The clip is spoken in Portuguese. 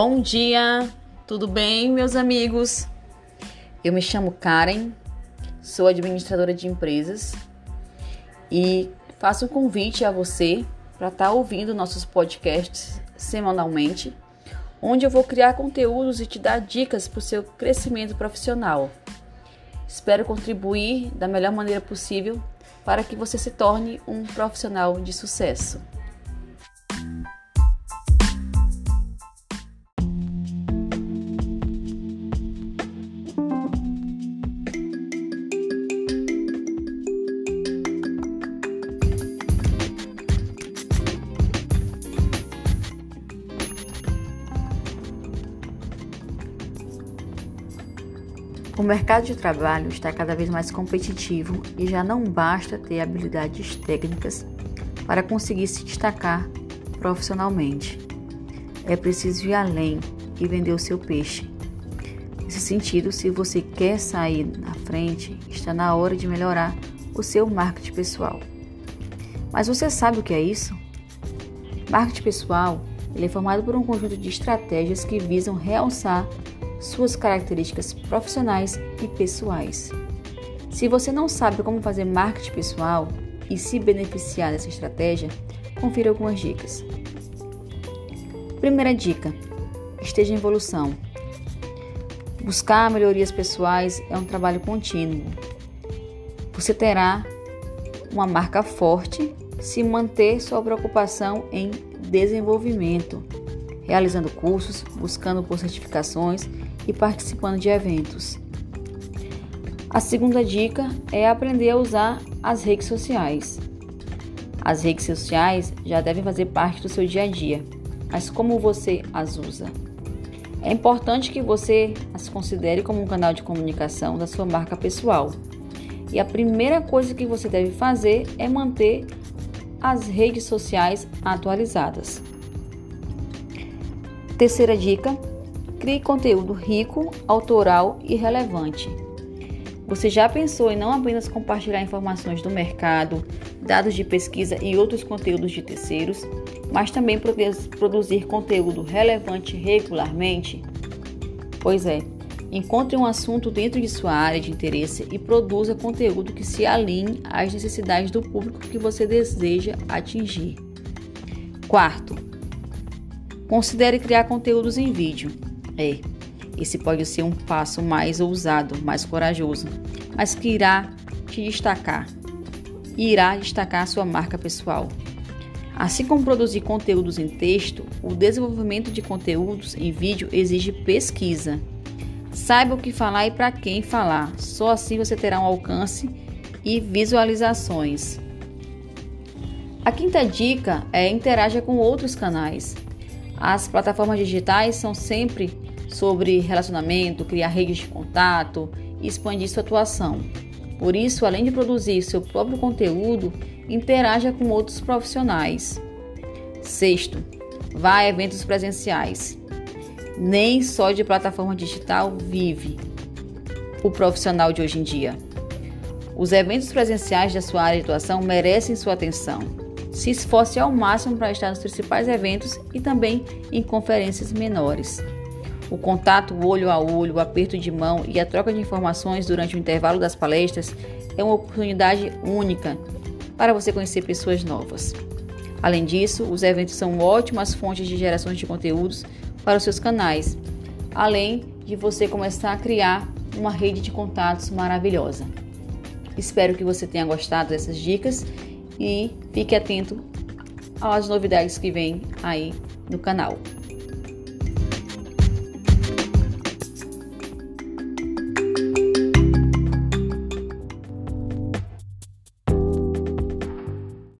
Bom dia, tudo bem, meus amigos? Eu me chamo Karen, sou administradora de empresas e faço um convite a você para estar tá ouvindo nossos podcasts semanalmente, onde eu vou criar conteúdos e te dar dicas para o seu crescimento profissional. Espero contribuir da melhor maneira possível para que você se torne um profissional de sucesso. O mercado de trabalho está cada vez mais competitivo e já não basta ter habilidades técnicas para conseguir se destacar profissionalmente. É preciso ir além e vender o seu peixe. Nesse sentido, se você quer sair na frente, está na hora de melhorar o seu marketing pessoal. Mas você sabe o que é isso? Marketing pessoal ele é formado por um conjunto de estratégias que visam realçar suas características profissionais e pessoais. Se você não sabe como fazer marketing pessoal e se beneficiar dessa estratégia, confira algumas dicas. Primeira dica: esteja em evolução. Buscar melhorias pessoais é um trabalho contínuo. Você terá uma marca forte se manter sua preocupação em desenvolvimento, realizando cursos, buscando por certificações e participando de eventos. A segunda dica é aprender a usar as redes sociais. As redes sociais já devem fazer parte do seu dia a dia, mas como você as usa? É importante que você as considere como um canal de comunicação da sua marca pessoal. E a primeira coisa que você deve fazer é manter as redes sociais atualizadas. Terceira dica: Crie conteúdo rico, autoral e relevante. Você já pensou em não apenas compartilhar informações do mercado, dados de pesquisa e outros conteúdos de terceiros, mas também produzir conteúdo relevante regularmente? Pois é, encontre um assunto dentro de sua área de interesse e produza conteúdo que se alinhe às necessidades do público que você deseja atingir. Quarto, considere criar conteúdos em vídeo. É, esse pode ser um passo mais ousado, mais corajoso, mas que irá te destacar. Irá destacar a sua marca pessoal. Assim como produzir conteúdos em texto, o desenvolvimento de conteúdos em vídeo exige pesquisa. Saiba o que falar e para quem falar. Só assim você terá um alcance e visualizações. A quinta dica é interaja com outros canais. As plataformas digitais são sempre sobre relacionamento, criar redes de contato e expandir sua atuação. Por isso, além de produzir seu próprio conteúdo, interaja com outros profissionais. Sexto, vá a eventos presenciais. Nem só de plataforma digital vive o profissional de hoje em dia. Os eventos presenciais da sua área de atuação merecem sua atenção. Se esforce ao máximo para estar nos principais eventos e também em conferências menores. O contato olho a olho, o aperto de mão e a troca de informações durante o intervalo das palestras é uma oportunidade única para você conhecer pessoas novas. Além disso, os eventos são ótimas fontes de geração de conteúdos para os seus canais, além de você começar a criar uma rede de contatos maravilhosa. Espero que você tenha gostado dessas dicas e fique atento às novidades que vêm aí no canal.